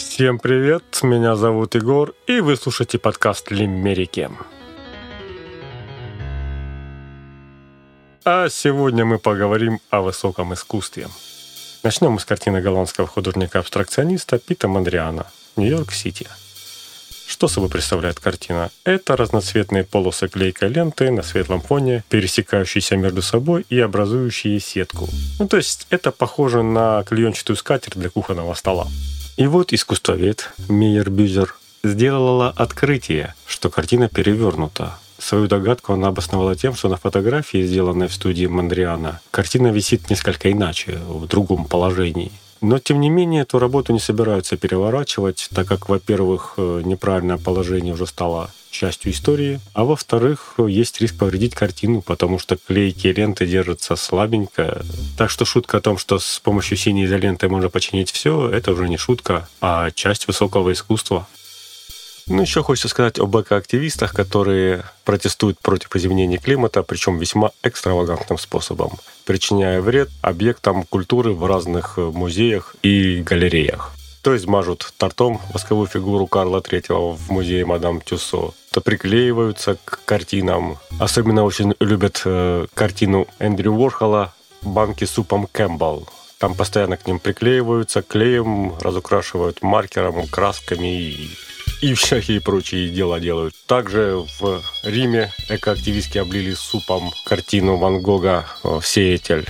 Всем привет, меня зовут Егор, и вы слушаете подкаст «Лимерики». А сегодня мы поговорим о высоком искусстве. Начнем мы с картины голландского художника-абстракциониста Пита Мандриана «Нью-Йорк-Сити». Что собой представляет картина? Это разноцветные полосы клейкой ленты на светлом фоне, пересекающиеся между собой и образующие сетку. Ну, то есть это похоже на клеенчатую скатерть для кухонного стола. И вот искусствовед Мейер Бюзер сделала открытие, что картина перевернута. Свою догадку она обосновала тем, что на фотографии, сделанной в студии Мандриана, картина висит несколько иначе, в другом положении. Но, тем не менее, эту работу не собираются переворачивать, так как, во-первых, э, неправильное положение уже стало частью истории, а во-вторых, есть риск повредить картину, потому что клейкие ленты держатся слабенько. Так что шутка о том, что с помощью синей изоленты можно починить все, это уже не шутка, а часть высокого искусства. Ну, еще хочется сказать об экоактивистах, которые протестуют против изменения климата, причем весьма экстравагантным способом, причиняя вред объектам культуры в разных музеях и галереях. То есть мажут тортом восковую фигуру Карла III в музее Мадам Тюссо, приклеиваются к картинам. Особенно очень любят э, картину Эндрю Уорхола «Банки с супом Кэмпбелл». Там постоянно к ним приклеиваются, клеем, разукрашивают маркером, красками и и всякие прочие дела делают. Также в Риме экоактивистки облили супом картину Ван Гога «Сеятель».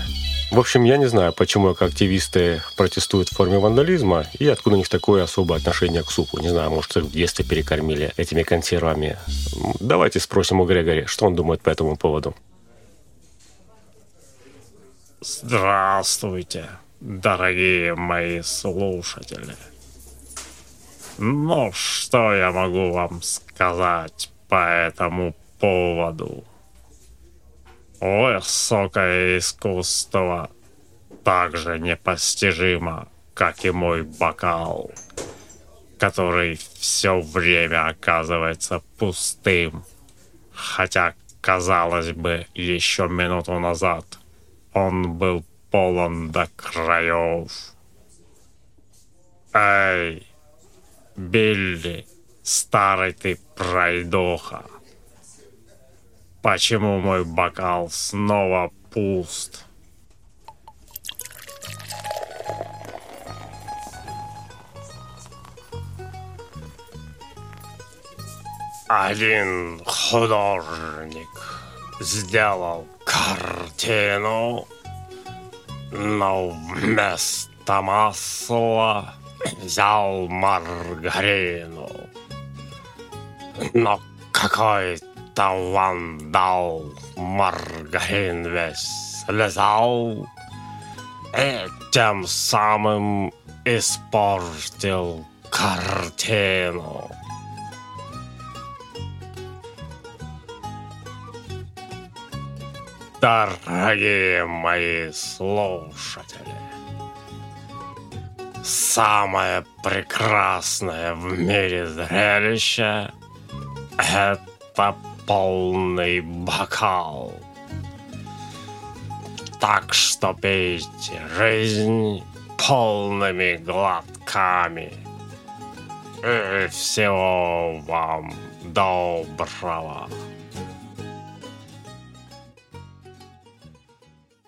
В общем, я не знаю, почему активисты протестуют в форме вандализма и откуда у них такое особое отношение к супу. Не знаю, может, их в детстве перекормили этими консервами. Давайте спросим у Грегори, что он думает по этому поводу. Здравствуйте, дорогие мои слушатели. Ну, что я могу вам сказать по этому поводу? Высокое искусство так же непостижимо, как и мой бокал, который все время оказывается пустым, хотя, казалось бы, еще минуту назад он был полон до краев. Эй, Билли, старый ты пройдоха. Почему мой бокал снова пуст? Один художник сделал картину, но вместо масла взял маргарину. Но какой-то вандал маргарин весь слезал и тем самым испортил картину. Дорогие мои слушатели, самое прекрасное в мире зрелище — это полный бокал. Так что пейте жизнь полными глотками. И всего вам доброго.